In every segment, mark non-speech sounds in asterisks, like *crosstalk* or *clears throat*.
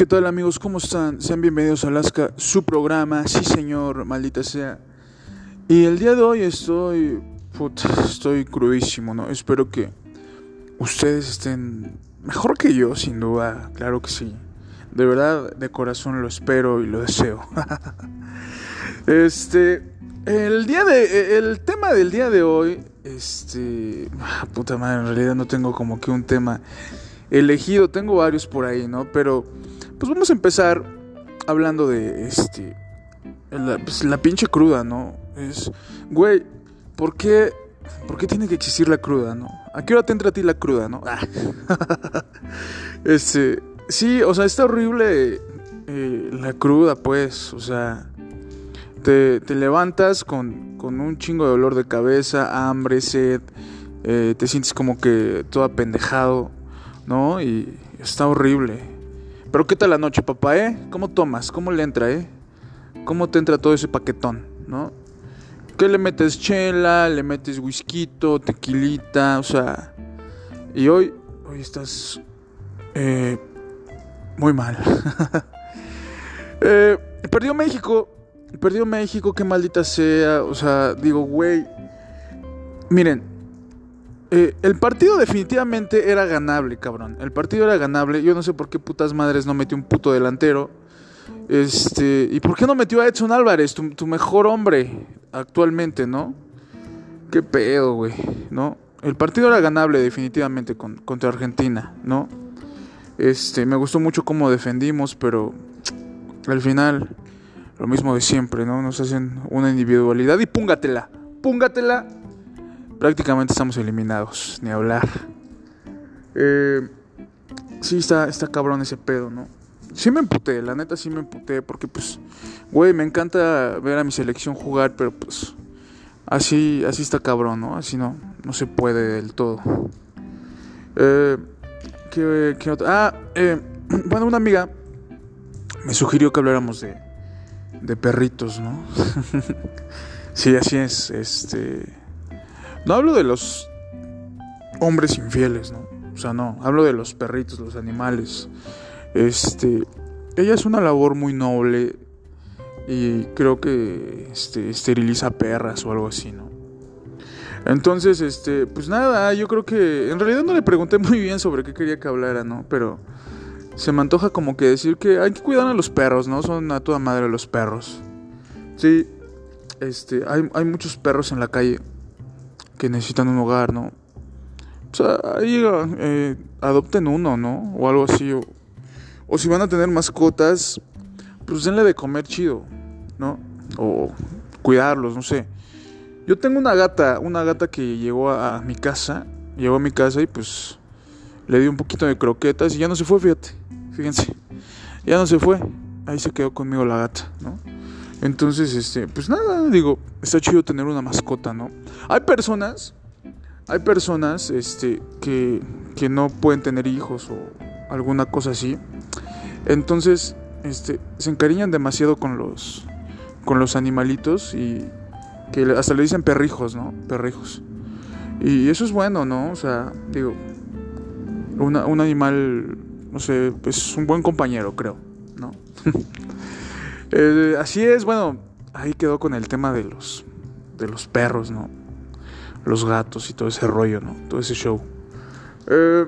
¿Qué tal amigos? ¿Cómo están? Sean bienvenidos a Alaska, su programa, sí señor, maldita sea. Y el día de hoy estoy, puta, estoy crudísimo, ¿no? Espero que ustedes estén mejor que yo, sin duda, claro que sí. De verdad, de corazón lo espero y lo deseo. *laughs* este, el día de, el tema del día de hoy, este, ah, puta madre, en realidad no tengo como que un tema elegido, tengo varios por ahí, ¿no? Pero pues vamos a empezar hablando de este. La, pues, la pinche cruda, ¿no? Es. Güey, ¿por qué. ¿Por qué tiene que existir la cruda, no? ¿A qué hora te entra a ti la cruda, no? Ah. *laughs* este. Sí, o sea, está horrible eh, la cruda, pues. O sea. Te, te levantas con, con, un chingo de dolor de cabeza, hambre, sed. Eh, te sientes como que todo apendejado, ¿no? Y está horrible. Pero ¿qué tal la noche, papá, eh? ¿Cómo tomas? ¿Cómo le entra, eh? ¿Cómo te entra todo ese paquetón, no? ¿Qué le metes chela? ¿Le metes whisky, tequilita? O sea... Y hoy, hoy estás eh, muy mal. *laughs* eh, perdió México. Perdió México, qué maldita sea. O sea, digo, güey. Miren, eh, el partido definitivamente era ganable, cabrón. El partido era ganable. Yo no sé por qué putas madres no metió un puto delantero. Este, ¿y por qué no metió a Edson Álvarez, tu, mejor hombre actualmente, no? Qué pedo, güey, ¿no? El partido era ganable definitivamente contra Argentina, ¿no? Este, me gustó mucho cómo defendimos, pero al final lo mismo de siempre, ¿no? Nos hacen una individualidad y púngatela, púngatela prácticamente estamos eliminados, ni hablar. Eh, sí, está, está cabrón ese pedo, ¿no? Sí me emputé, la neta sí me emputé, porque pues, güey, me encanta ver a mi selección jugar, pero pues, así, así está cabrón, ¿no? Así no, no se puede del todo. Eh, ¿qué, qué otra? Ah, eh, *clears throat* bueno, una amiga me sugirió que habláramos de, de perritos, ¿no? *laughs* sí, así es, este no hablo de los hombres infieles, ¿no? O sea, no, hablo de los perritos, los animales. Este, ella es una labor muy noble y creo que este, esteriliza perras o algo así, ¿no? Entonces, este, pues nada, yo creo que en realidad no le pregunté muy bien sobre qué quería que hablara, ¿no? Pero se me antoja como que decir que hay que cuidar a los perros, ¿no? Son a toda madre los perros. Sí, este, hay, hay muchos perros en la calle que necesitan un hogar, ¿no? O sea, ahí eh, adopten uno, ¿no? O algo así. O, o si van a tener mascotas, pues denle de comer chido, ¿no? O cuidarlos, no sé. Yo tengo una gata, una gata que llegó a, mi casa, llegó a mi casa y pues le di un poquito de croquetas y ya no se fue, fíjate, fíjense, ya no se fue, ahí se quedó conmigo la gata, ¿no? Entonces, este, pues nada, digo, está chido tener una mascota, ¿no? Hay personas, hay personas, este, que, que no pueden tener hijos o alguna cosa así. Entonces, este, se encariñan demasiado con los, con los animalitos y que hasta le dicen perrijos, ¿no? Perrijos. Y eso es bueno, ¿no? O sea, digo, un animal, no sé, es un buen compañero, creo, ¿no? *laughs* Eh, así es, bueno, ahí quedó con el tema de los, de los perros, ¿no? Los gatos y todo ese rollo, ¿no? Todo ese show. Eh,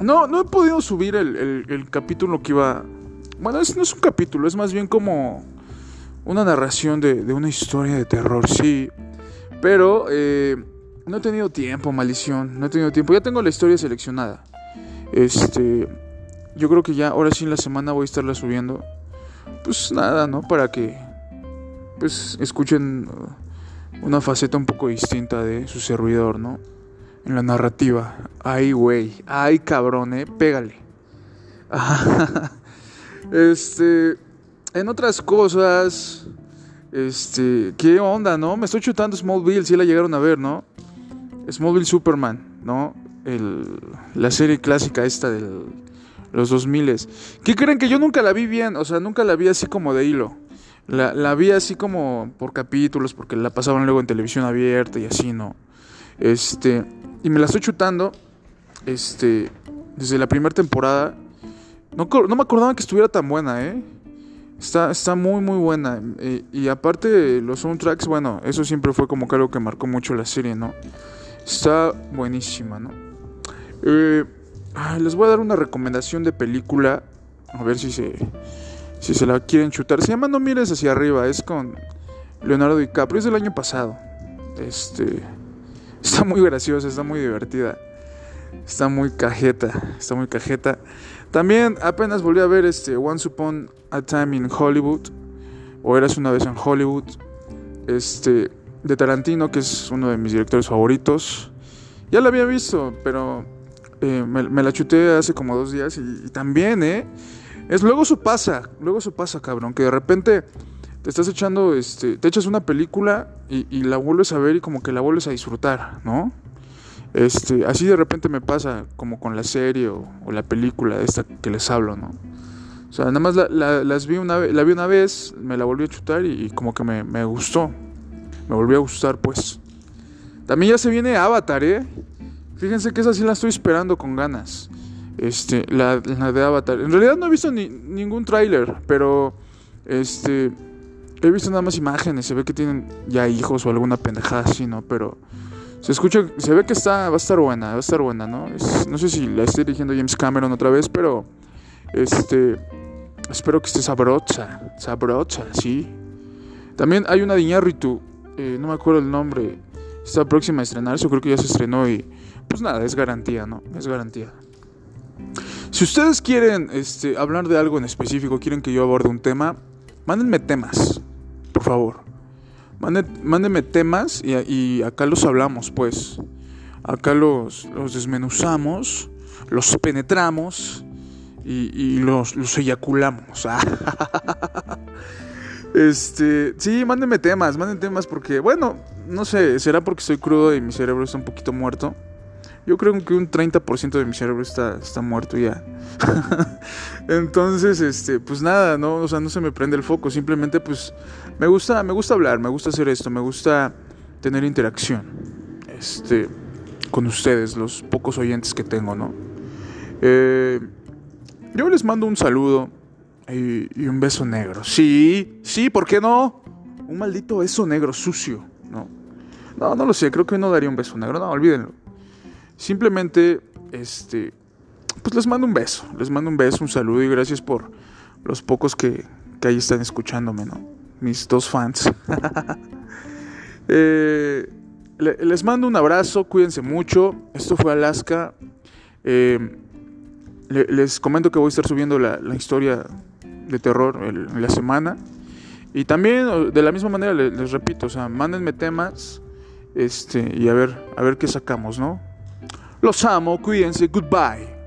no, no he podido subir el, capítulo que iba... Bueno, no es un capítulo, es más bien como una narración de, una historia de terror, sí. Pero eh, no he tenido tiempo, maldición. No he tenido tiempo. Ya tengo la historia seleccionada. Este. Yo creo que ya, ahora sí en la semana voy a estarla subiendo pues nada, ¿no? Para que pues escuchen uh, una faceta un poco distinta de su servidor, ¿no? En la narrativa. Ay, güey. Ay, cabrón, eh. Pégale. *laughs* este. En otras cosas. Este. ¿Qué onda, no? Me estoy chutando Smallville. Si la llegaron a ver, ¿no? Smallville Superman, ¿no? El, la serie clásica esta del los 2000. ¿Qué creen que yo nunca la vi bien? O sea, nunca la vi así como de hilo. La, la vi así como por capítulos, porque la pasaban luego en televisión abierta y así, ¿no? Este, y me la estoy chutando, este, desde la primera temporada. No, no me acordaba que estuviera tan buena, ¿eh? Está, está muy, muy buena. y aparte, los soundtracks, bueno, eso siempre fue como que algo que marcó mucho la serie, ¿no? Está buenísima, ¿no? Eh, les voy a dar una recomendación de película. A ver si se, si se la quieren chutar. Se llama No mires hacia arriba. Es con Leonardo DiCaprio. Es del año pasado. Este. Está muy graciosa, está muy divertida. Está muy cajeta. Está muy cajeta. También apenas volví a ver este Once Upon a Time in Hollywood. O Eras una vez en Hollywood. Este. De Tarantino, que es uno de mis directores favoritos. Ya la había visto, pero eh, me, la chuté hace como dos días y, también, ¿eh? Es, luego eso pasa, luego eso pasa, cabrón, que de repente te estás echando, este, te echas una película y, la vuelves a ver y como que la vuelves a disfrutar, ¿no? Este, así de repente me pasa como con la serie o, la película esta que les hablo, ¿no? O sea, nada más la, las vi una, la vi una vez, me la volví a chutar y, como que me, me gustó. Me volvió a gustar, pues. También ya se viene Avatar, ¿eh? Fíjense que esa sí la estoy esperando con ganas. Este, la, de Avatar. En realidad no he visto ni, ningún tráiler, pero este he visto nada más imágenes, se ve que tienen ya hijos o alguna pendejada así, ¿no? Pero se escucha, se ve que está va a estar buena, va a estar buena, ¿no? no sé si la esté dirigiendo James Cameron otra vez, pero este espero que esté sabrocha, sabrocha, sí. También hay una de Iñárritu, eh, no me acuerdo el nombre, está próxima a estrenarse, creo que ya se estrenó y pues nada, es garantía, ¿no? Es garantía. Si ustedes quieren este, hablar de algo en específico, quieren que yo aborde un tema, mándenme temas, por favor. Mándenme temas y, acá los hablamos, pues. Acá los, desmenuzamos, los penetramos y, los, los eyaculamos. *laughs* Este, sí, mándenme temas, manden temas porque, bueno, no sé, será porque estoy crudo y mi cerebro está un poquito muerto. Yo creo que un 30% de mi cerebro está, está muerto ya. *laughs* Entonces, este, pues nada, no, o sea, no se me prende el foco, simplemente pues me gusta, me gusta hablar, me gusta hacer esto, me gusta tener interacción. Este, con ustedes, los pocos oyentes que tengo, ¿no? Eh, yo les mando un saludo y, y, un beso negro. Sí, sí, ¿por qué no? Un maldito beso negro sucio, ¿no? No, no lo sé, creo que no daría un beso negro, no, olvídenlo. Simplemente, este, pues les mando un beso, les mando un beso, un saludo y gracias por los pocos que, que ahí están escuchándome, ¿no? Mis dos fans. *laughs* Eh, les mando un abrazo, cuídense mucho. Esto fue Alaska. Eh, les comento que voy a estar subiendo la, historia de terror en la semana. Y también, de la misma manera, les, les, repito, o sea, mándenme temas este, y a ver, a ver qué sacamos, ¿no? Los amo, cuídense, goodbye.